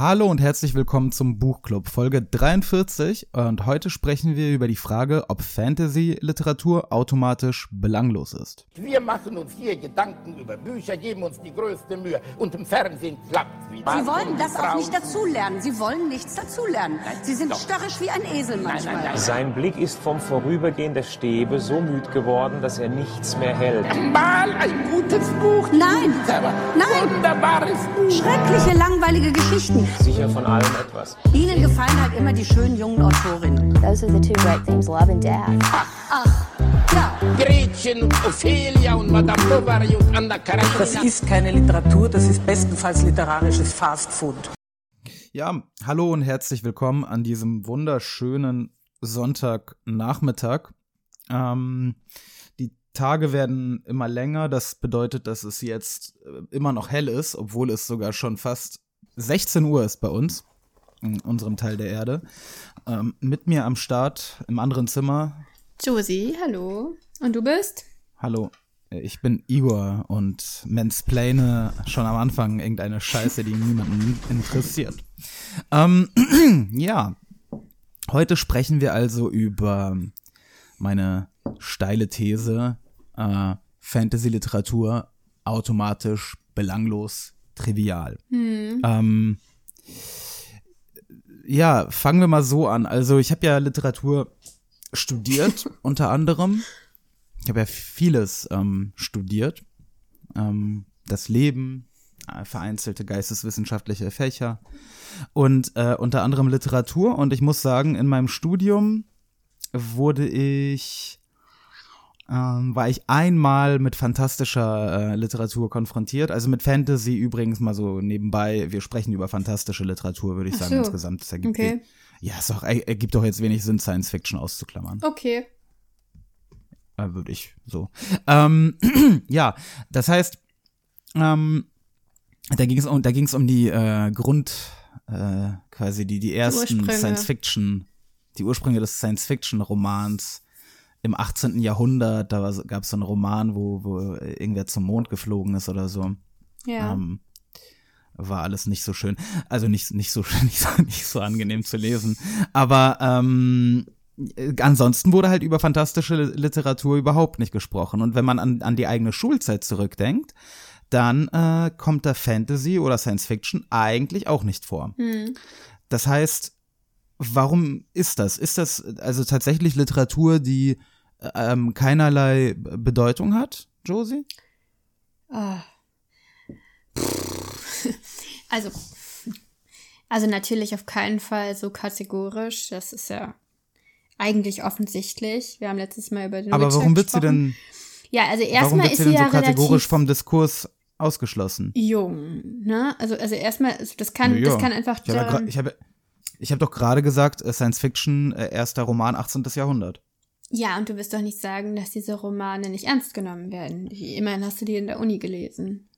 Hallo und herzlich willkommen zum Buchclub, Folge 43. Und heute sprechen wir über die Frage, ob Fantasy-Literatur automatisch belanglos ist. Wir machen uns hier Gedanken über Bücher, geben uns die größte Mühe und im Fernsehen klappt es wieder. Sie wollen das auch nicht dazulernen. Sie wollen nichts dazulernen. Sie sind störrisch wie ein Esel manchmal. nein, nein. Sein Blick ist vom Vorübergehen der Stäbe so müd geworden, dass er nichts mehr hält. Mal ein gutes Buch. Nein. Nein. Wunderbares Buch. Schreckliche, langweilige Geschichten. Sicher von allem etwas. Ihnen gefallen halt immer die schönen jungen Autorinnen. Those are the two great themes, love and death. Ja, Gretchen und Ophelia und Madame Bovary und Anna Karenina. Das ist keine Literatur, das ist bestenfalls literarisches Fastfood. Ja, hallo und herzlich willkommen an diesem wunderschönen Sonntagnachmittag. Ähm, die Tage werden immer länger, das bedeutet, dass es jetzt äh, immer noch hell ist, obwohl es sogar schon fast 16 Uhr ist bei uns, in unserem Teil der Erde. Ähm, mit mir am Start im anderen Zimmer Josie, hallo. Und du bist? Hallo, äh, ich bin Igor und mansplane schon am Anfang irgendeine Scheiße, die niemanden interessiert. Ähm, ja, heute sprechen wir also über meine steile These, äh, Fantasy-Literatur automatisch belanglos trivial. Ähm, ja, fangen wir mal so an. Also ich habe ja Literatur studiert, unter anderem. Ich habe ja vieles ähm, studiert. Ähm, das Leben, äh, vereinzelte geisteswissenschaftliche Fächer und äh, unter anderem Literatur. Und ich muss sagen, in meinem Studium wurde ich, ähm, war ich einmal mit fantastischer äh, Literatur konfrontiert. Also mit Fantasy übrigens mal so nebenbei. Wir sprechen über fantastische Literatur, würde ich Ach sagen, so. insgesamt. Das ergibt Okay. ja, ist doch, er- ergibt doch jetzt wenig Sinn, Science Fiction auszuklammern. Okay. Äh, würde ich so. Ähm, ja, das heißt, ähm, da ging es um, da ging es um die äh, Grund, äh, quasi die, die ersten. Science Fiction, die Ursprünge des Science Fiction Romans im 18. Jahrhundert. Da gab es so einen Roman, wo, wo irgendwer zum Mond geflogen ist oder so. Ja. Ähm, war alles nicht so schön. Also nicht, nicht, so, nicht, so, nicht so angenehm zu lesen. Aber ähm, äh, ansonsten wurde halt über fantastische Literatur überhaupt nicht gesprochen. Und wenn man an, an die eigene Schulzeit zurückdenkt, dann äh, kommt da Fantasy oder Science Fiction eigentlich auch nicht vor. Hm. Das heißt, warum ist das? Ist das also tatsächlich Literatur, die ähm, keinerlei Bedeutung hat, Josie? Ah. Also, also natürlich auf keinen Fall so kategorisch. Das ist ja eigentlich offensichtlich. Wir haben letztes Mal über den Aber Witcher warum wird sie denn Ja, also erstmal ist sie sie ja so kategorisch vom Diskurs ausgeschlossen? jung, ne? Also also erstmal, also das kann, Ja, das kann einfach. Ich habe ich habe ich hab doch gerade gesagt, äh, Science Fiction, äh, erster Roman, 18. Jahrhundert. Ja, und du wirst doch nicht sagen, dass diese Romane nicht ernst genommen werden. Immerhin hast du die in der Uni gelesen.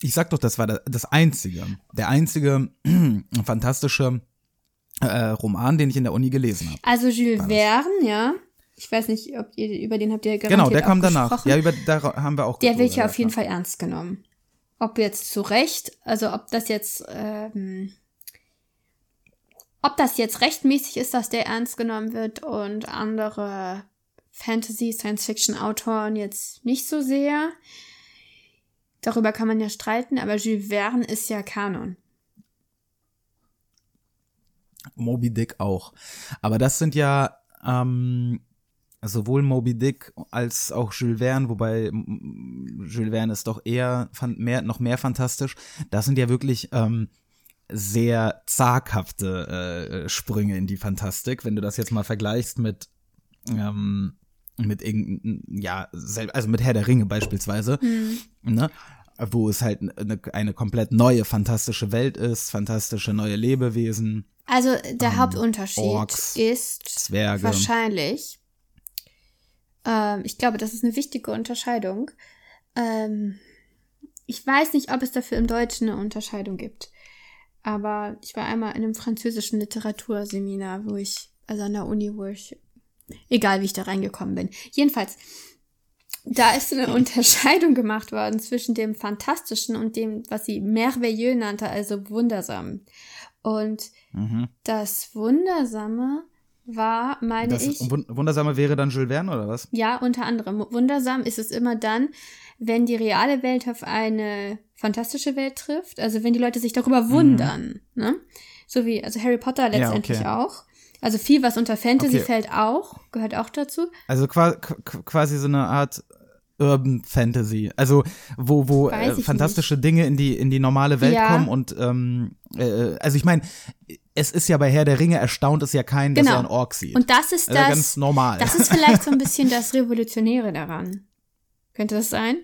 Ich sag doch, das war da- das einzige, der einzige fantastische äh, Roman, den ich in der Uni gelesen habe. Also Jules? Verne, ja. Ich weiß nicht, ob ihr über den habt ihr garantiert Genau, der kam danach. Ja, über da haben wir auch Der wird ja auf jeden. Fall ernst genommen. Ob jetzt zu Recht, also ob das jetzt, ähm, ob das jetzt rechtmäßig ist, dass der ernst genommen wird und andere Fantasy, Science-Fiction-Autoren jetzt nicht so sehr. Darüber kann man ja streiten, aber Jules Verne ist ja Kanon. Moby Dick auch. Aber das sind ja ähm, sowohl Moby Dick als auch Jules Verne, wobei Jules Verne ist doch eher mehr, noch mehr fantastisch. Das sind ja wirklich ähm, sehr zaghafte äh, Sprünge in die Fantastik, wenn du das jetzt mal vergleichst mit ähm, mit irgendein, ja, also mit Herr der Ringe beispielsweise, ne? wo es halt eine, eine komplett neue fantastische Welt ist, fantastische neue Lebewesen, Also der Hauptunterschied Ähm, Orks, ist Zwerge. wahrscheinlich, ähm, ich glaube, das ist eine wichtige Unterscheidung. Ähm, ich weiß nicht, ob es dafür im Deutschen eine Unterscheidung gibt. Aber ich war einmal in einem französischen Literaturseminar, wo ich, also an der Uni, wo ich, egal wie ich da reingekommen bin. Jedenfalls, da ist eine Unterscheidung gemacht worden zwischen dem Fantastischen und dem, was sie merveilleux nannte, also wundersam. Und Mhm. das Wundersame war, meine Das ich, Wun- Wundersame wäre dann Jules Verne oder was? ja, unter anderem. Wundersam ist es immer dann, wenn die reale Welt auf eine fantastische Welt trifft, also wenn die Leute sich darüber wundern, ne? So wie, also Harry Potter Mhm. Ja, letztendlich okay. auch. Also viel, was unter Fantasy Okay. fällt auch, gehört auch dazu. Also qua qu- quasi so eine Art Urban Fantasy. Also wo, wo äh, fantastische Dinge in die, in die normale Welt Ja. kommen und ähm, äh, also ich meine, es ist ja bei Herr der Ringe erstaunt es ja dass Genau. er einen Ork sieht. Und das ist also das, ganz normal. das ist vielleicht so ein bisschen das Revolutionäre daran. Könnte das sein?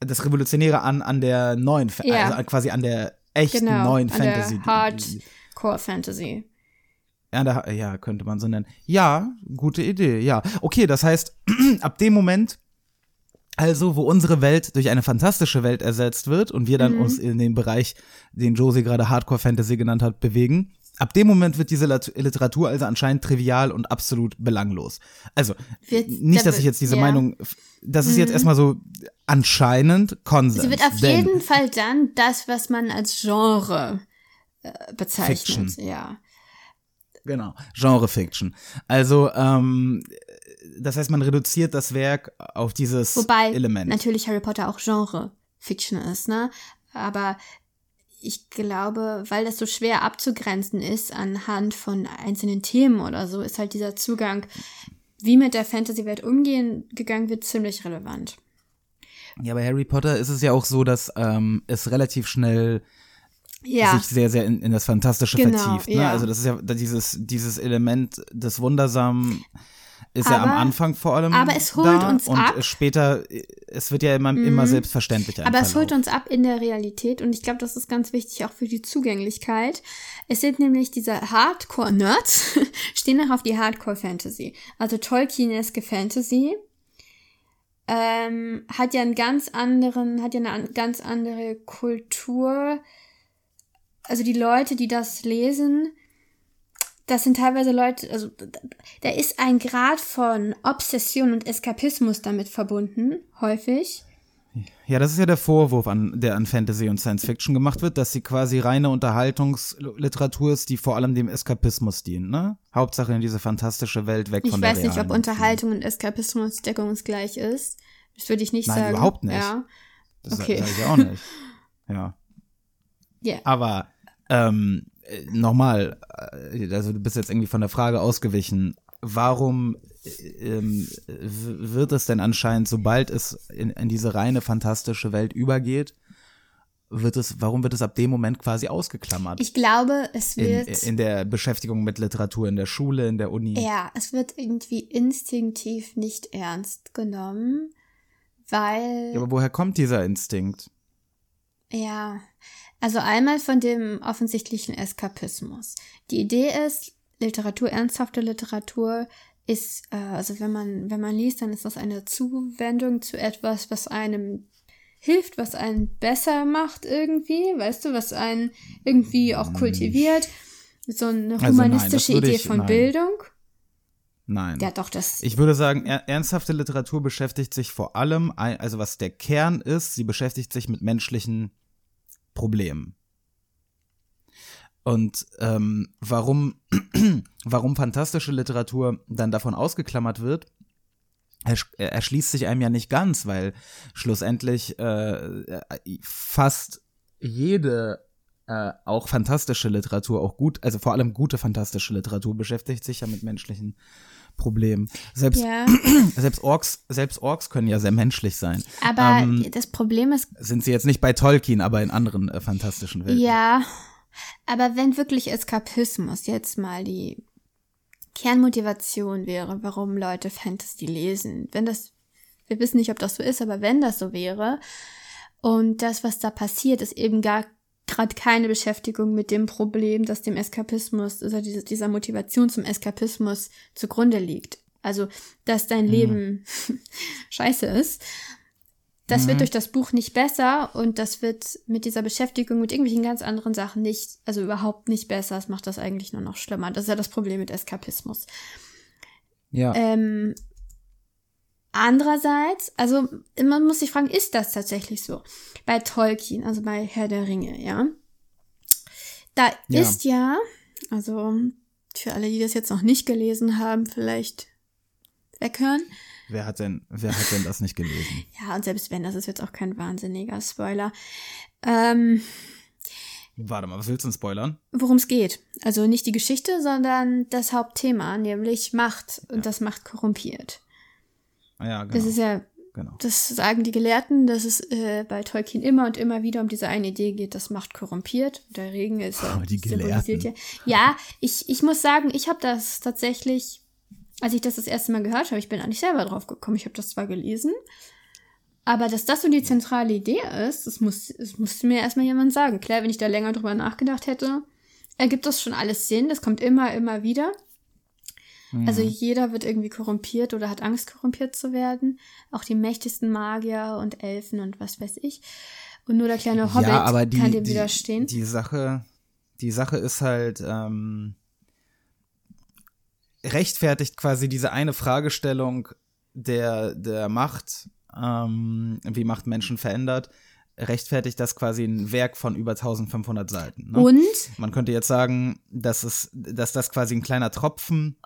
das Revolutionäre an, an der neuen, Ja. also quasi an der echten Genau, neuen an der Fantasy. Hardcore Fantasy. Ja, da, ja, könnte man so nennen. Ja, gute Idee, ja. Okay, das heißt, ab dem Moment, also, wo unsere Welt durch eine fantastische Welt ersetzt wird und wir dann Mhm. uns in den Bereich, den Josie gerade Hardcore Fantasy genannt hat, bewegen, ab dem Moment wird diese Literatur also anscheinend trivial und absolut belanglos. Also, Wird- nicht, da dass ich jetzt diese ja. Meinung, das ist jetzt erstmal so anscheinend Konsens. Sie wird auf jeden Fall dann das, was man als Genre äh, bezeichnet. Fiction. Ja. Genau, Genre Fiction. Also, ähm, das heißt, man reduziert das Werk auf dieses Wobei Element. natürlich Harry Potter auch Genre Fiction ist, ne? Aber ich glaube, weil das so schwer abzugrenzen ist anhand von einzelnen Themen oder so, ist halt dieser Zugang, wie mit der Fantasy-Welt umgehen gegangen wird, ziemlich relevant. Ja, bei Harry Potter ist es ja auch so, dass ähm, es relativ schnell Ja, sich sehr, sehr in, in das Fantastische Genau, vertieft. Ne? ja. Also das ist ja dieses, dieses Element des Wundersamen ist ja am Aber- Anfang vor allem aber es holt da uns und ab. später, es wird ja immer, immer selbstverständlicher. Aber es holt uns ab in der Realität und ich glaube, das ist ganz wichtig auch für die Zugänglichkeit. Es sind nämlich diese Hardcore-Nerds, stehen auch auf die Hardcore-Fantasy. Also Tolkieneske Fantasy ähm, hat ja einen ganz anderen, hat ja eine an, ganz andere Kultur. Also die Leute, die das lesen, das sind teilweise Leute, also da ist ein Grad von Obsession und Eskapismus damit verbunden, häufig. Ja, das ist ja der Vorwurf, an, der an Fantasy und Science Fiction gemacht wird, dass sie quasi reine Unterhaltungsliteratur ist, die vor allem dem Eskapismus dient, ne? Hauptsache in diese fantastische Welt weg Ich von der weiß nicht, ob. Unterhaltung und Eskapismus deckungsgleich ist. Das würde ich nicht Nein, sagen. überhaupt nicht. Ja. Das okay. sage ich auch nicht. Ja. Ja. Aber ähm, äh, nochmal, äh, also du bist jetzt irgendwie von der Frage ausgewichen. Warum äh, ähm, wird es denn anscheinend, sobald es in, in diese reine fantastische Welt übergeht, wird es, warum wird es ab dem Moment quasi ausgeklammert? Ich glaube, es in, wird. in der Beschäftigung mit Literatur in der Schule, in der Uni. ja, es wird irgendwie instinktiv nicht ernst genommen, weil. Ja, aber woher kommt dieser Instinkt? Ja, also einmal von dem offensichtlichen Eskapismus. Die Idee ist, Literatur, ernsthafte Literatur ist, äh, also wenn man, wenn man liest, dann ist das eine Zuwendung zu etwas, was einem hilft, was einen besser macht irgendwie, weißt du, was einen irgendwie auch kultiviert. So eine Also nein, humanistische das würde Idee ich- von nein. Bildung. Nein. Ja, doch, das. Ich würde sagen, er ernsthafte Literatur beschäftigt sich vor allem, also was der Kern ist, sie beschäftigt sich mit menschlichen Problemen. Und ähm, warum, warum fantastische Literatur dann davon ausgeklammert wird, ersch- erschließt sich einem ja nicht ganz, weil schlussendlich äh, fast jede äh, auch fantastische Literatur, auch gut, also vor allem gute fantastische Literatur beschäftigt sich ja mit menschlichen Problemen. Selbst ja, selbst Orks, selbst Orks können ja sehr menschlich sein. aber Ähm, das Problem ist, sind sie jetzt nicht bei Tolkien, aber in anderen äh, fantastischen Welten. Ja, aber wenn wirklich Eskapismus jetzt mal die Kernmotivation wäre, warum Leute Fantasy lesen, wenn das, wir wissen nicht, ob das so ist, aber wenn das so wäre und das, was da passiert, ist eben gar gerade keine Beschäftigung mit dem Problem, das dem Eskapismus, also diese, dieser Motivation zum Eskapismus zugrunde liegt. Also, dass dein Leben scheiße ist. Das wird durch das Buch nicht besser und das wird mit dieser Beschäftigung mit irgendwelchen ganz anderen Sachen nicht, also überhaupt nicht besser. Es macht das eigentlich nur noch schlimmer. Das ist ja das Problem mit Eskapismus. Ja. Ähm, Andererseits, also man muss sich fragen, ist das tatsächlich so? Bei Tolkien, also bei Herr der Ringe, ja. Da Ja. ist ja, also für alle, die das jetzt noch nicht gelesen haben, vielleicht weghören. Wer hat denn, wer hat denn das nicht gelesen? Ja, und selbst wenn, das ist jetzt auch kein wahnsinniger Spoiler. Ähm, Warte mal, was willst du denn spoilern? worum es geht. Also nicht die Geschichte, sondern das Hauptthema, nämlich Macht und das Macht korrumpiert. Ah ja, genau. Das ist ja, genau. das sagen die Gelehrten, dass es äh, bei Tolkien immer und immer wieder um diese eine Idee geht, dass Macht korrumpiert. Der Regen ist ja, Oh, die Gelehrten. ja. Ja, ich, ich muss sagen, ich habe das tatsächlich, als ich das das erste Mal gehört habe, ich bin eigentlich selber drauf gekommen. Ich habe das zwar gelesen, aber dass das so die zentrale Idee ist, das, muss, das musste mir erstmal jemand sagen. Klar, wenn ich da länger drüber nachgedacht hätte, ergibt das schon alles Sinn. Das kommt immer, immer wieder. Also jeder wird irgendwie korrumpiert oder hat Angst, korrumpiert zu werden. Auch die mächtigsten Magier und Elfen und was weiß ich. Und nur der kleine Hobbit ja, die, kann dem die, widerstehen. Die Sache, die Sache ist halt, ähm, rechtfertigt quasi diese eine Fragestellung der, der Macht, ähm, wie Macht Menschen verändert, rechtfertigt das quasi ein Werk von über 1500 Seiten. Ne? und Man könnte jetzt sagen, dass, es, dass das quasi ein kleiner Tropfen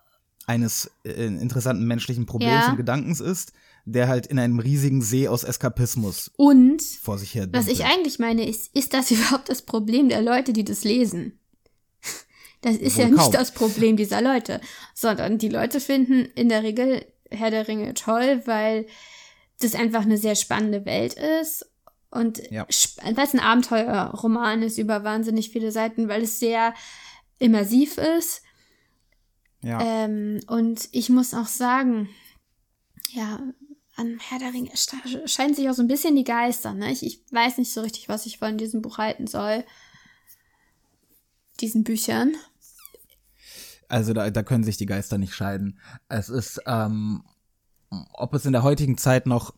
eines äh, interessanten menschlichen Problems Ja. und Gedankens ist, der halt in einem riesigen See aus Eskapismus und vor sich her was ich eigentlich meine, ist, ist das überhaupt das Problem der Leute, die das lesen? Das ist Wohl ja nicht kaum. das Problem dieser Leute, sondern die Leute finden in der Regel Herr der Ringe toll, weil das einfach eine sehr spannende Welt ist und Ja. weil es ein Abenteuerroman ist über wahnsinnig viele Seiten, weil es sehr immersiv ist. Ja. Ähm, und ich muss auch sagen, ja, an Herr der Ringe scheinen sich auch so ein bisschen die Geister. Ne? Ich, ich weiß nicht so richtig, was ich von diesem Buch halten soll. Diesen Büchern. Also da, da können sich die Geister nicht scheiden. Es ist, ähm, ob es in der heutigen Zeit noch,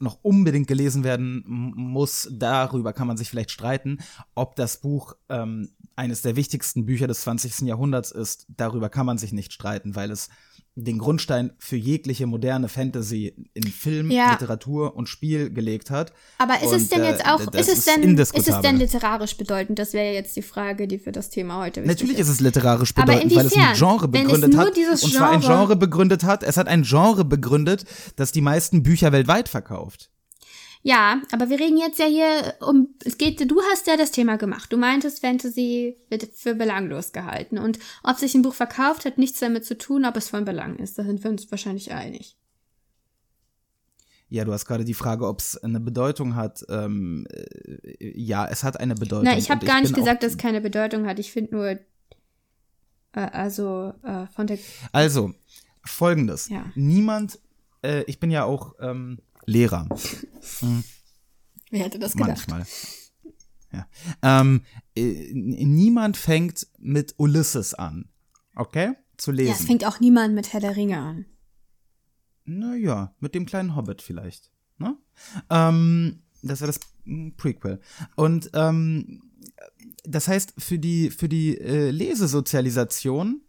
noch unbedingt gelesen werden muss, darüber kann man sich vielleicht streiten. Ob das Buch ähm, eines der wichtigsten Bücher des 20. Jahrhunderts ist, darüber kann man sich nicht streiten, weil es den Grundstein für jegliche moderne Fantasy in Film, Ja. Literatur und Spiel gelegt hat. Aber ist es Und, denn äh, jetzt auch, das ist es ist denn, ist es denn literarisch bedeutend? Das wäre ja jetzt die Frage, die für das Thema heute wichtig Natürlich ist es literarisch Aber bedeutend, weil es ein? Genre es begründet hat. und zwar ein Genre begründet hat. Es hat ein Genre begründet, das die meisten Bücher weltweit verkauft. Ja, aber wir reden jetzt ja hier um, es geht, du hast ja das Thema gemacht. Du meintest, Fantasy wird für belanglos gehalten. Und ob sich ein Buch verkauft, hat nichts damit zu tun, ob es von Belang ist. Da sind wir uns wahrscheinlich einig. Ja, du hast gerade die Frage, ob es eine Bedeutung hat. Ähm, äh, ja, es hat eine Bedeutung. Na, ich habe gar nicht gesagt, dass es keine Bedeutung hat. Ich finde nur, äh, also äh, von der, Also, folgendes. Ja. Niemand, äh, ich bin ja auch ähm, Lehrer. wer hätte das gedacht? Manchmal. Ja. Ähm, äh, niemand fängt mit Ulysses an. Okay? Zu lesen. Ja, es fängt auch niemand mit Herr der Ringe an. Naja, mit dem kleinen Hobbit vielleicht. Ne? Ähm, das wäre das mm, Prequel. Und ähm, das heißt, für die, für die äh, Lesesozialisation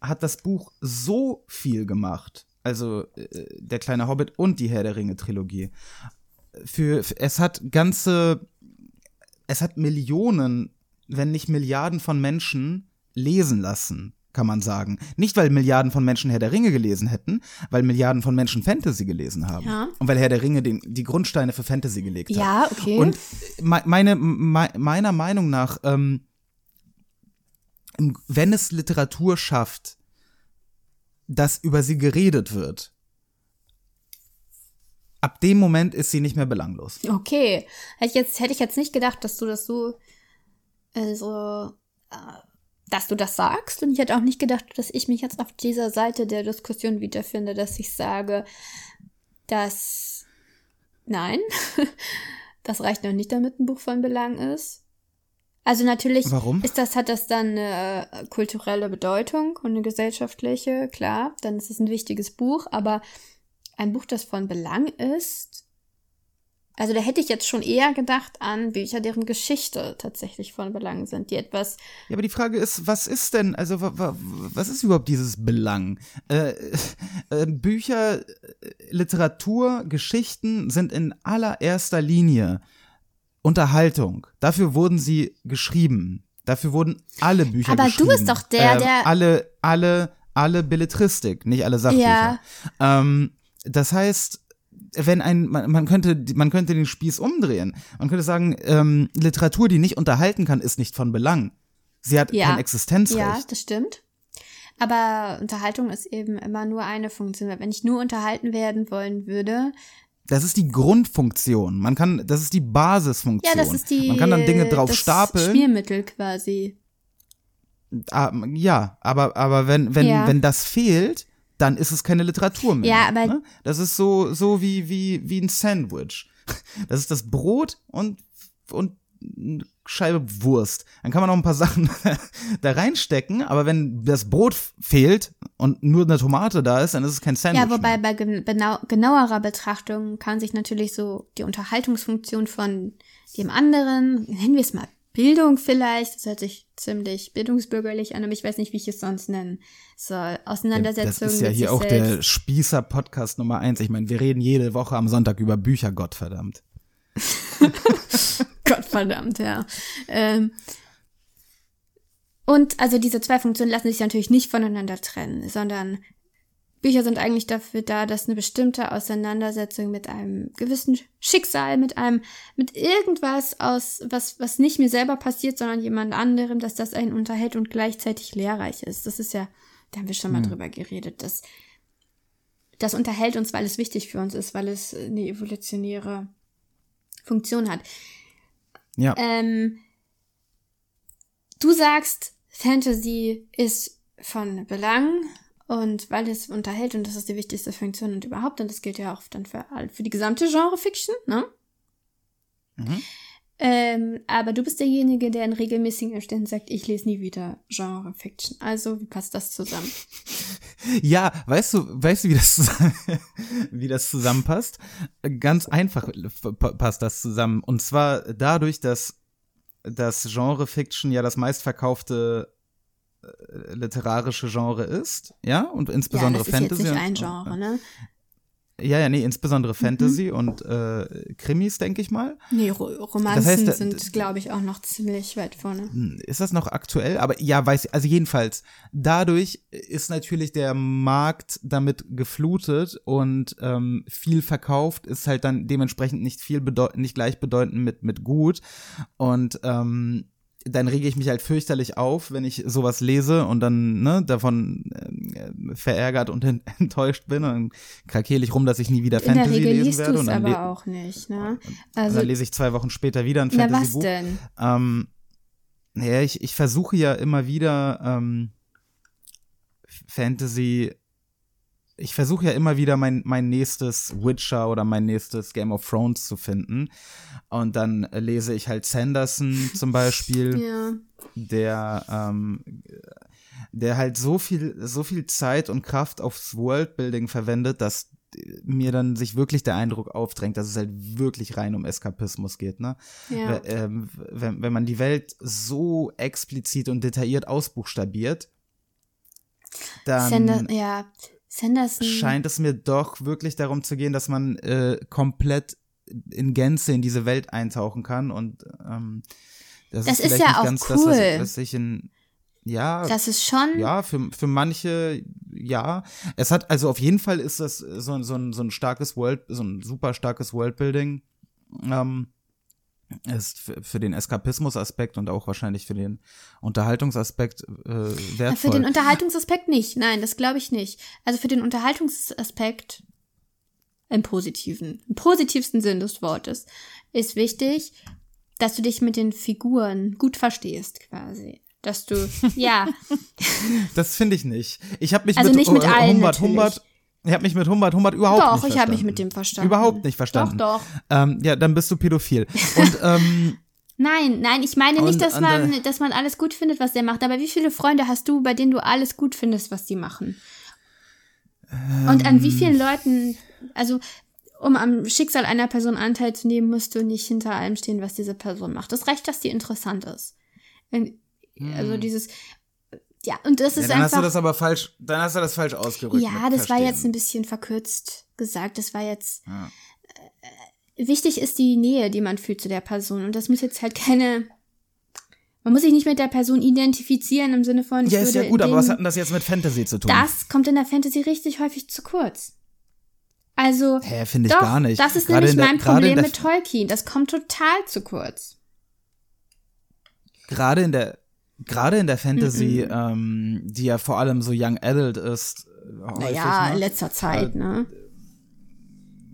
hat das Buch so viel gemacht. Also äh, der kleine Hobbit und die Herr der Ringe Trilogie. Für, für es hat ganze, es hat Millionen, wenn nicht Milliarden von Menschen lesen lassen, kann man sagen. Nicht, weil Milliarden von Menschen Herr der Ringe gelesen hätten, weil Milliarden von Menschen Fantasy gelesen haben. Ja. Und weil Herr der Ringe den, die Grundsteine für Fantasy gelegt hat. Ja, okay. Und me- meine, me- meiner Meinung nach, ähm, wenn es Literatur schafft, dass über sie geredet wird, ab dem Moment ist sie nicht mehr belanglos. Okay. Hätte ich jetzt, hätte ich jetzt nicht gedacht, dass du das so, also, äh, dass du das sagst. Und ich hätte auch nicht gedacht, dass ich mich jetzt auf dieser Seite der Diskussion wiederfinde, dass ich sage, dass, nein, das reicht noch nicht, damit ein Buch von Belang ist. Also natürlich Warum? ist das, hat das dann eine äh, kulturelle Bedeutung und eine gesellschaftliche, klar, dann ist es ein wichtiges Buch, aber ein Buch, das von Belang ist, also da hätte ich jetzt schon eher gedacht an Bücher, deren Geschichte tatsächlich von Belang sind, die etwas. Ja, aber die Frage ist, was ist denn, also wa, wa, was ist überhaupt dieses Belang? Äh, äh, Bücher, äh, Literatur, Geschichten sind in allererster Linie Unterhaltung. Dafür wurden sie geschrieben. Dafür wurden alle Bücher Aber geschrieben. du bist doch der, ähm, der- Alle, alle, alle Belletristik, nicht alle Sachbücher. Ähm, das heißt, wenn ein, man, man könnte, man könnte den Spieß umdrehen. Man könnte sagen, ähm, Literatur, die nicht unterhalten kann, ist nicht von Belang. Sie hat Ja. kein Existenzrecht. Ja, das stimmt. Aber Unterhaltung ist eben immer nur eine Funktion. Wenn ich nur unterhalten werden wollen würde, Das ist die Grundfunktion. Man kann, das ist die Basisfunktion. ja, das ist die Man kann dann Dinge drauf das stapeln. Schmiermittel quasi. Ah, ja, aber, aber wenn, wenn, Ja. wenn das fehlt, dann ist es keine Literatur mehr. Ja, aber- ne? Das ist so, so wie, wie, wie ein Sandwich. Das ist das Brot und, und eine Scheibe Wurst. Dann kann man noch ein paar Sachen da reinstecken, aber wenn das Brot fehlt und nur eine Tomate da ist, dann ist es kein Sandwich. Ja, wobei mehr. bei gen- benau genauerer Betrachtung kann sich natürlich so die Unterhaltungsfunktion von dem anderen, nennen wir es mal Bildung vielleicht, das hört sich ziemlich bildungsbürgerlich an, aber ich weiß nicht, wie ich es sonst nennen soll. Auseinandersetzung Das ist ja hier auch selbst. der Spießer-Podcast Nummer eins. Ich meine, wir reden jede Woche am Sonntag über Bücher, Gott verdammt. Gottverdammt, ja. Ähm, und also diese zwei Funktionen lassen sich natürlich nicht voneinander trennen, sondern Bücher sind eigentlich dafür da, dass eine bestimmte Auseinandersetzung mit einem gewissen Schicksal, mit einem, mit irgendwas aus, was, was nicht mir selber passiert, sondern jemand anderem, dass das einen unterhält und gleichzeitig lehrreich ist. Das ist ja, da haben wir schon mal drüber geredet, dass das unterhält uns, weil es wichtig für uns ist, weil es eine evolutionäre Funktion hat. Ja. Ähm, du sagst, Fantasy ist von Belang und weil es unterhält und das ist die wichtigste Funktion und überhaupt und das gilt ja auch dann für, für die gesamte Genre-Fiction, ne? Mhm. Ähm, aber du bist derjenige, der in regelmäßigen Abständen sagt, ich lese nie wieder Genre-Fiction. Also, wie passt das zusammen? Ja, weißt du, weißt du, wie das, zusammen- wie das zusammenpasst? Ganz einfach pa- passt das zusammen. Und zwar dadurch, dass das Genre Fiction ja das meistverkaufte äh, literarische Genre ist, ja, und Ja, insbesondere das ist jetzt Fantasy. nicht ein Genre, ne? Ja, ja, nee, insbesondere Mhm. Fantasy und äh, Krimis, denke ich mal. Nee, Ro Romanzen Das heißt, sind, glaube ich, auch noch ziemlich weit vorne. Hm, Ist das noch aktuell? Aber ja, weiß ich, also jedenfalls, dadurch ist natürlich der Markt damit geflutet und ähm, viel verkauft ist halt dann dementsprechend nicht viel bedeu- nicht gleichbedeutend mit, mit gut. Und ähm, dann rege ich mich halt fürchterlich auf, wenn ich sowas lese und dann ne, davon ähm, verärgert und ent- enttäuscht bin. Und dann krakeel ich rum, dass ich nie wieder In der Fantasy Regel lesen liest werde. du Und es dann, aber auch nicht, ne? Also, dann lese ich zwei Wochen später wieder ein na was Fantasy-Buch. denn? Ähm, ja, ich, ich versuche ja immer wieder ähm, Fantasy. Ich versuche ja immer wieder mein, mein nächstes Witcher oder mein nächstes Game of Thrones zu finden. Und dann äh, lese ich halt Sanderson zum Beispiel, Ja. der, ähm, der halt so viel, so viel Zeit und Kraft aufs Worldbuilding verwendet, dass mir dann sich wirklich der Eindruck aufdrängt, dass es halt wirklich rein um Eskapismus geht, ne? Ja. Ähm, wenn, wenn man die Welt so explizit und detailliert ausbuchstabiert, dann Sander, ja. Sanderson. scheint es mir doch wirklich darum zu gehen, dass man äh, komplett in Gänze in diese Welt eintauchen kann und ähm, das, Das ist, ist ja nicht auch ganz das, was, cool. was ich in ja, Das ist schon. ja, für, für manche, ja. Es hat, also auf jeden Fall ist das so, ein- so, ein, so ein starkes World, so ein super starkes Worldbuilding. Ähm, ist für, für den Eskapismus-Aspekt und auch wahrscheinlich für den Unterhaltungsaspekt äh, Für wertvoll. den Unterhaltungsaspekt nicht. Nein, das glaube ich nicht. Also für den Unterhaltungsaspekt im positiven, im positivsten Sinn des Wortes ist wichtig, dass du dich mit den Figuren gut verstehst, quasi. Dass du, ja, das finde ich nicht. Ich habe mich Also mit, nicht mit allen Humbert. Humbert, ich habe mich mit Humbert, Humbert überhaupt doch, nicht ich habe mich verstanden. mit dem verstanden. Überhaupt nicht verstanden. Doch, doch. Ähm, ja, dann bist du pädophil. Und ähm, Nein, nein, ich meine nicht, Und- dass und, man, dass man alles gut findet, was der macht. Aber wie viele Freunde hast du, bei denen du alles gut findest, was die machen? Und an wie vielen Leuten, also um am Schicksal einer Person Anteil zu nehmen, musst du nicht hinter allem stehen, was diese Person macht. Das reicht, dass die interessant ist. Also dieses, ja, und das Hm. Ja, ist dann hast du einfach. das aber falsch, dann hast du das falsch ausgerückt. Ja, das war jetzt Verstehen. ein bisschen verkürzt gesagt. Das war jetzt. Ja. Äh, wichtig ist die Nähe, die man fühlt zu der Person. Und das muss jetzt halt keine. Man muss sich nicht mit der Person identifizieren im Sinne von. Ich Ja, ist ja gut, aber was hat denn das jetzt mit Fantasy zu tun? Das kommt in der Fantasy richtig häufig zu kurz. Also. Hä, finde ich doch, gar nicht. Das ist Gerade nämlich der- mein Problem mit Tolkien. Das kommt total zu kurz. gerade in der gerade in der Fantasy, ähm, die ja vor allem so Young Adult ist, äh, häufig, Naja, ne? in letzter Zeit, ne?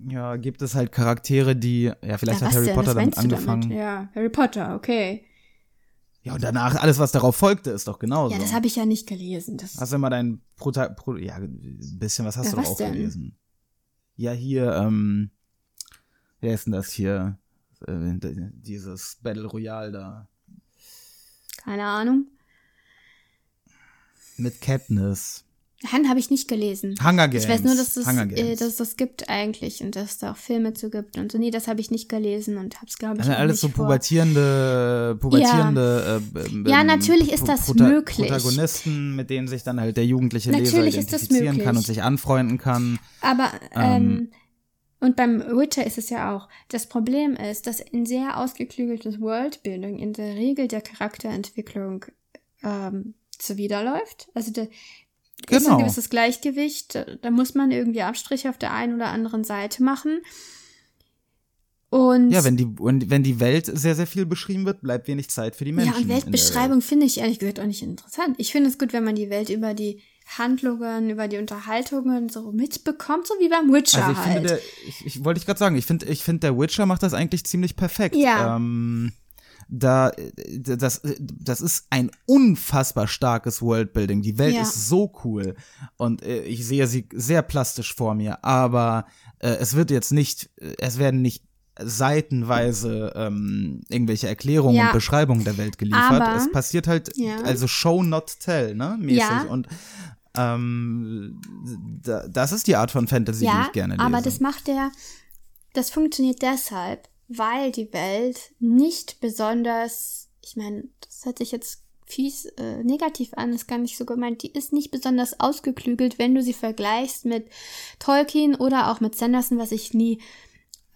ja, gibt es halt Charaktere, die, ja, vielleicht ja, hat Harry denn? Potter damit angefangen. damit? Ja, Harry Potter, okay. Ja, und danach alles, was darauf folgte, ist doch genauso. Ja, das habe ich ja nicht gelesen. Das, Hast du mal dein Prota Pro ja, ein bisschen was hast Ja, du was doch auch denn? gelesen. Ja, hier, ähm, wer ist denn das hier? Äh, dieses Battle Royale da. Keine Ahnung. Mit Katniss. Han habe ich nicht gelesen. Hunger Games. Ich weiß nur, dass es, äh, dass es das gibt eigentlich und dass es da auch Filme zu gibt und so. Nee, das habe ich nicht gelesen und habe es, glaube ich, auch alles so pubertierende, pubertierende äh, ähm, Ja, natürlich ist das Prota- möglich. Protagonisten, mit denen sich dann halt der jugendliche Leser Natürlich ist das identifizieren kann und sich anfreunden kann. Aber, ähm, und beim Witcher ist es ja auch. Das Problem ist, dass ein sehr ausgeklügeltes Worldbuilding in der Regel der Charakterentwicklung ähm, zuwiderläuft. Also der ist ein Genau. gewisses Gleichgewicht. Da, da muss man irgendwie Abstriche auf der einen oder anderen Seite machen. Und Ja, wenn die, und wenn die Welt sehr, sehr viel beschrieben wird, bleibt wenig Zeit für die Menschen. Ja, und in Weltbeschreibung finde ich ehrlich gesagt auch nicht interessant. Ich finde es gut, wenn man die Welt über die Handlungen, über die Unterhaltungen so mitbekommt, so wie beim Witcher Also ich halt. finde, der, ich, ich wollte ich gerade sagen, ich finde, ich finde, der Witcher macht das eigentlich ziemlich perfekt. Ja. Ähm, da, das, das ist ein unfassbar starkes Worldbuilding. Die Welt Ja. ist so cool und äh, ich sehe sie sehr plastisch vor mir. Aber äh, es wird jetzt nicht, es werden nicht seitenweise ähm, irgendwelche Erklärungen Ja. und Beschreibungen der Welt geliefert. Aber- es passiert halt, Ja. also Show not tell, ne, mäßig. Ja. Und ähm, da, das ist die Art von Fantasy, die ich gerne lese. aber das macht der, das funktioniert deshalb, weil die Welt nicht besonders, ich meine, das hört sich jetzt fies äh, negativ an, ist gar nicht so gemeint, die ist nicht besonders ausgeklügelt, wenn du sie vergleichst mit Tolkien oder auch mit Sanderson, was ich nie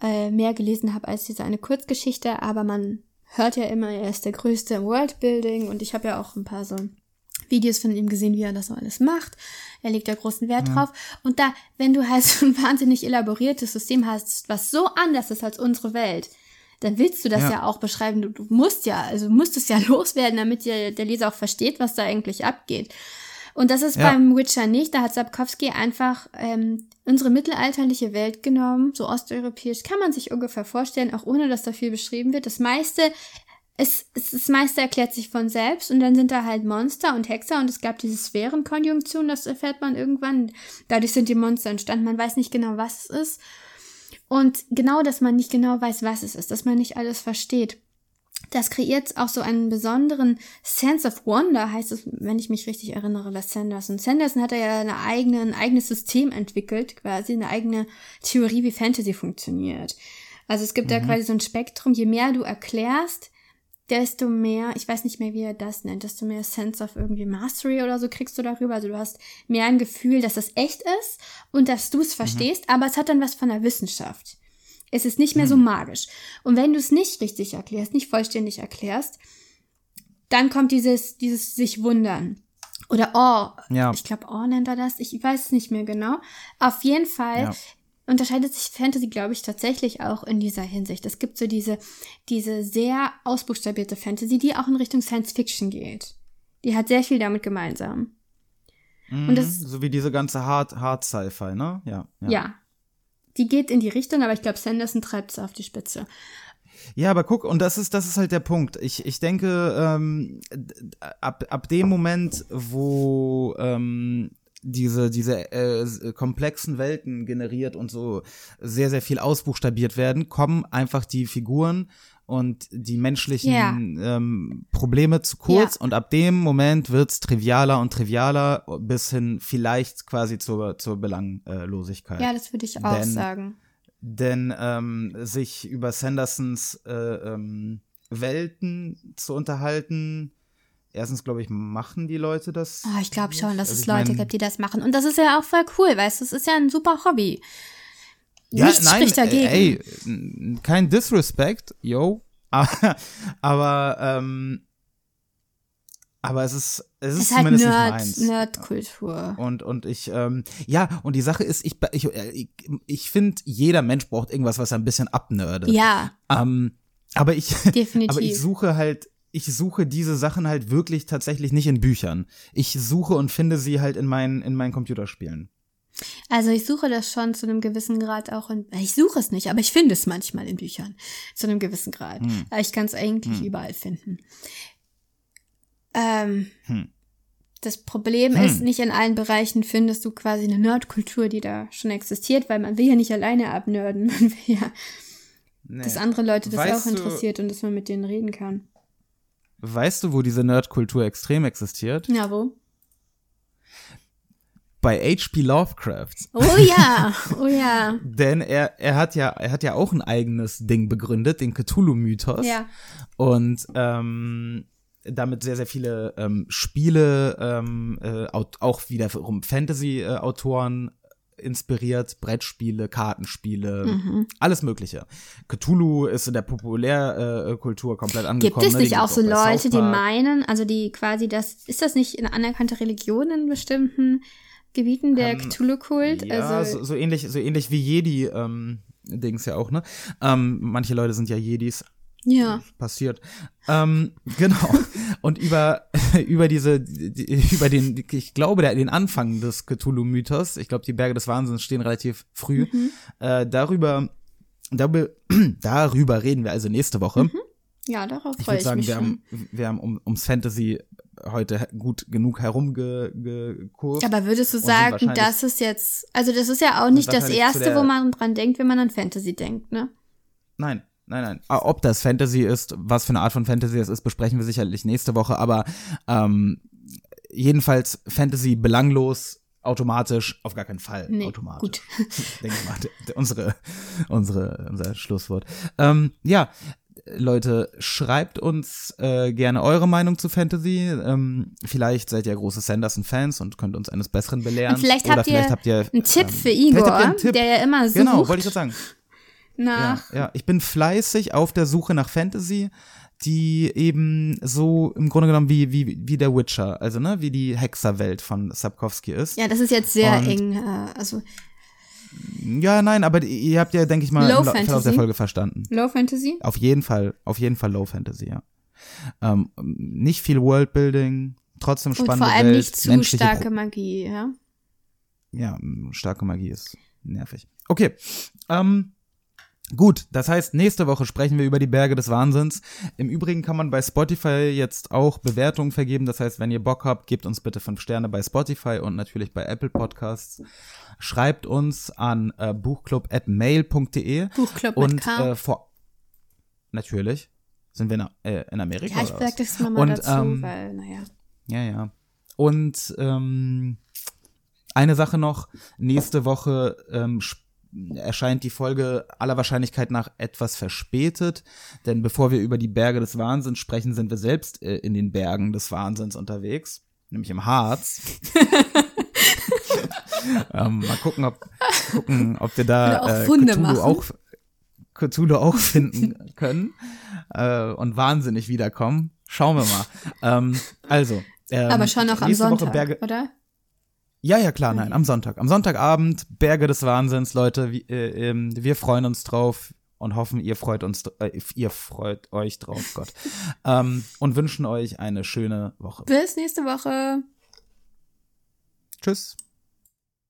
äh, mehr gelesen habe als diese eine Kurzgeschichte, aber man hört ja immer, er ist der größte im Worldbuilding und ich habe ja auch ein paar so Videos von ihm gesehen, wie er das so alles macht. Er legt da großen Wert drauf. Und da, wenn du halt so ein wahnsinnig elaboriertes System hast, was so anders ist als unsere Welt, dann willst du das ja, Ja. auch beschreiben. Du, du musst ja, also musst es ja loswerden, damit dir der Leser auch versteht, was da eigentlich abgeht. Und das ist Ja. beim Witcher nicht. Da hat Sapkowski einfach ähm, unsere mittelalterliche Welt genommen, so osteuropäisch kann man sich ungefähr vorstellen, auch ohne dass da viel beschrieben wird. Das meiste es, es, das meiste erklärt sich von selbst und dann sind da halt Monster und Hexer und es gab diese Sphärenkonjunktion, das erfährt man irgendwann. Dadurch sind die Monster entstanden. Man weiß nicht genau, was es ist. Und genau, dass man nicht genau weiß, was es ist, dass man nicht alles versteht. Das kreiert auch so einen besonderen Sense of Wonder, heißt es, wenn ich mich richtig erinnere, bei Sanderson. Sanderson hat ja eine eigene, ein eigenes System entwickelt, quasi eine eigene Theorie, wie Fantasy funktioniert. Also es gibt da quasi so ein Spektrum, je mehr du erklärst, desto mehr, ich weiß nicht mehr, wie er das nennt, desto mehr Sense of irgendwie Mastery oder so kriegst du darüber. Also du hast mehr ein Gefühl, dass das echt ist und dass du es verstehst, aber es hat dann was von der Wissenschaft. Es ist nicht mehr so magisch. Und wenn du es nicht richtig erklärst, nicht vollständig erklärst, dann kommt dieses, dieses sich wundern. Oder oh, Ja. ich glaube, oh nennt er das. Ich weiß es nicht mehr genau. Auf jeden Fall Ja. Unterscheidet sich Fantasy, glaube ich, tatsächlich auch in dieser Hinsicht. Es gibt so diese, diese sehr ausbuchstabierte Fantasy, die auch in Richtung Science Fiction geht. Die hat sehr viel damit gemeinsam. Und das, Mhm. so wie diese ganze Hard, Hard Sci-Fi, ne? Ja. ja. Die geht in die Richtung, aber ich glaube, Sanderson treibt es auf die Spitze. Ja, aber guck, und das ist, das ist halt der Punkt. Ich, ich denke, ähm, ab, ab dem Moment, wo ähm, diese, diese äh, komplexen Welten generiert und so sehr, sehr viel ausbuchstabiert werden, kommen einfach die Figuren und die menschlichen Ja. ähm, Probleme zu kurz Ja. und ab dem Moment wird's trivialer und trivialer bis hin vielleicht quasi zur, zur Belanglosigkeit. Ja, das würde ich auch Denn- sagen. denn ähm, sich über Sandersons äh, ähm, Welten zu unterhalten, erstens, glaube ich, machen die Leute das. Oh, ich glaube schon, dass Also es Leute mein- gibt, die das machen. Und das ist ja auch voll cool, weißt du, es ist ja ein super Hobby. Ja, Nichts nein, spricht dagegen. Ey, kein Disrespect, yo. Aber, aber, ähm, aber es ist, es ist, ist halt zumindest Nerd, nicht meins. Nerdkultur. Und, und ich, ähm, ja, und die Sache ist, ich, ich, ich, ich finde, jeder Mensch braucht irgendwas, was er ein bisschen abnördet. Ja, Ähm, aber ich, definitiv. aber ich suche halt, ich suche diese Sachen halt wirklich tatsächlich nicht in Büchern. Ich suche und finde sie halt in meinen, in meinen Computerspielen. Also ich suche das schon zu einem gewissen Grad auch in. Ich suche es nicht, aber ich finde es manchmal in Büchern. Zu einem gewissen Grad. Hm. Aber ich kann es eigentlich überall finden. Ähm, Hm. Das Problem Hm. ist, nicht in allen Bereichen findest du quasi eine Nerdkultur, die da schon existiert, weil man will ja nicht alleine abnörden. Man will ja, Nee. dass andere Leute das Weißt auch interessiert und dass man mit denen reden kann. Weißt du, wo diese Nerdkultur extrem existiert? Ja, wo? Bei H.P. Lovecraft. Oh ja, oh ja. Denn er, er hat ja, er hat ja auch ein eigenes Ding begründet, den Cthulhu-Mythos. Ja. Und ähm, damit sehr, sehr viele ähm, Spiele, ähm, äh, auch wiederum Fantasy-Autoren inspiriert, Brettspiele, Kartenspiele, Mhm. alles Mögliche. Cthulhu ist in der Populärkultur äh, komplett Gibt angekommen. es ne? Nicht auch gibt's so Leute, die meinen, also die quasi das, ist das nicht eine anerkannte Religion in bestimmten Gebieten der Ähm, Cthulhu-Kult? Ja, also, so, so ähnlich, so ähnlich wie Jedi, ähm, Dings ja auch, ne? Ähm, manche Leute sind ja Jedis, ja. passiert. Ähm, genau. Und über, über diese, die, über den, ich glaube, der, den Anfang des Cthulhu-Mythos, ich glaube, die Berge des Wahnsinns stehen relativ früh, Mhm. äh, darüber, darüber, darüber reden wir also nächste Woche. Ja, darauf Ich freue würde ich, sagen, mich wir schon. haben, wir haben um, ums Fantasy heute gut genug herumgekurvt. Aber würdest du sagen, das ist jetzt, also das ist ja auch nicht das Erste, wo man dran denkt, wenn man an Fantasy denkt, ne? Nein, nein, nein. Ah, Ob das Fantasy ist, was für eine Art von Fantasy es ist, besprechen wir sicherlich nächste Woche. Aber ähm, jedenfalls Fantasy belanglos, automatisch, auf gar keinen Fall. Nee, automatisch. gut. Denke ich mal, unsere, unsere, unser Schlusswort. Ähm, ja, Leute, schreibt uns äh, gerne eure Meinung zu Fantasy. Ähm, vielleicht seid ihr große Sanderson-Fans und könnt uns eines Besseren belehren. Und vielleicht Oder habt ihr vielleicht habt ihr Einen Tipp ähm, für vielleicht habt ihr Igor, einen Tipp. der ja immer sucht Genau, wollte ich gerade sagen. Ja, nach. ja, ich bin fleißig auf der Suche nach Fantasy, die eben so im Grunde genommen wie, wie, wie der Witcher, also ne, wie die Hexerwelt von Sapkowski ist. Ja, das ist jetzt sehr Und- eng. Äh, also Ja, nein, aber ihr habt ja, denke ich mal, Low im Lau- Verlauf Fantasy? der Folge verstanden. Low Fantasy? Auf jeden Fall, auf jeden Fall Low Fantasy, ja. Ähm, nicht viel Worldbuilding, trotzdem Und spannende vor allem Welt, nicht zu starke Pro- Magie, ja? ja, starke Magie ist nervig. Okay. Ähm, gut, das heißt, nächste Woche sprechen wir über die Berge des Wahnsinns. Im Übrigen kann man bei Spotify jetzt auch Bewertungen vergeben. Das heißt, wenn ihr Bock habt, gebt uns bitte fünf Sterne bei Spotify und natürlich bei Apple Podcasts. Schreibt uns an äh, buchclub.mail.de Buchclub und äh, vor natürlich sind wir in, äh, in Amerika ja, ich sag das nochmal Und, dazu, ähm, weil, naja. Ja, ja. Und ähm, eine Sache noch, nächste Woche ähm, sp- erscheint die Folge aller Wahrscheinlichkeit nach etwas verspätet, denn bevor wir über die Berge des Wahnsinns sprechen, sind wir selbst äh, in den Bergen des Wahnsinns unterwegs, nämlich im Harz. ähm, mal gucken, ob, gucken, ob wir da äh, Cthulhu auch Cthulhu auch finden können äh, und wahnsinnig wiederkommen. Schauen wir mal. Ähm, also, ähm, Aber schon noch am Sonntag, Berge, oder? Ja, ja, klar, nein, am Sonntag. Am Sonntagabend, Berge des Wahnsinns, Leute, wie, äh, ähm, wir freuen uns drauf und hoffen, ihr freut uns, äh, ihr freut euch drauf, Gott. ähm, und wünschen euch eine schöne Woche. Bis nächste Woche. Tschüss.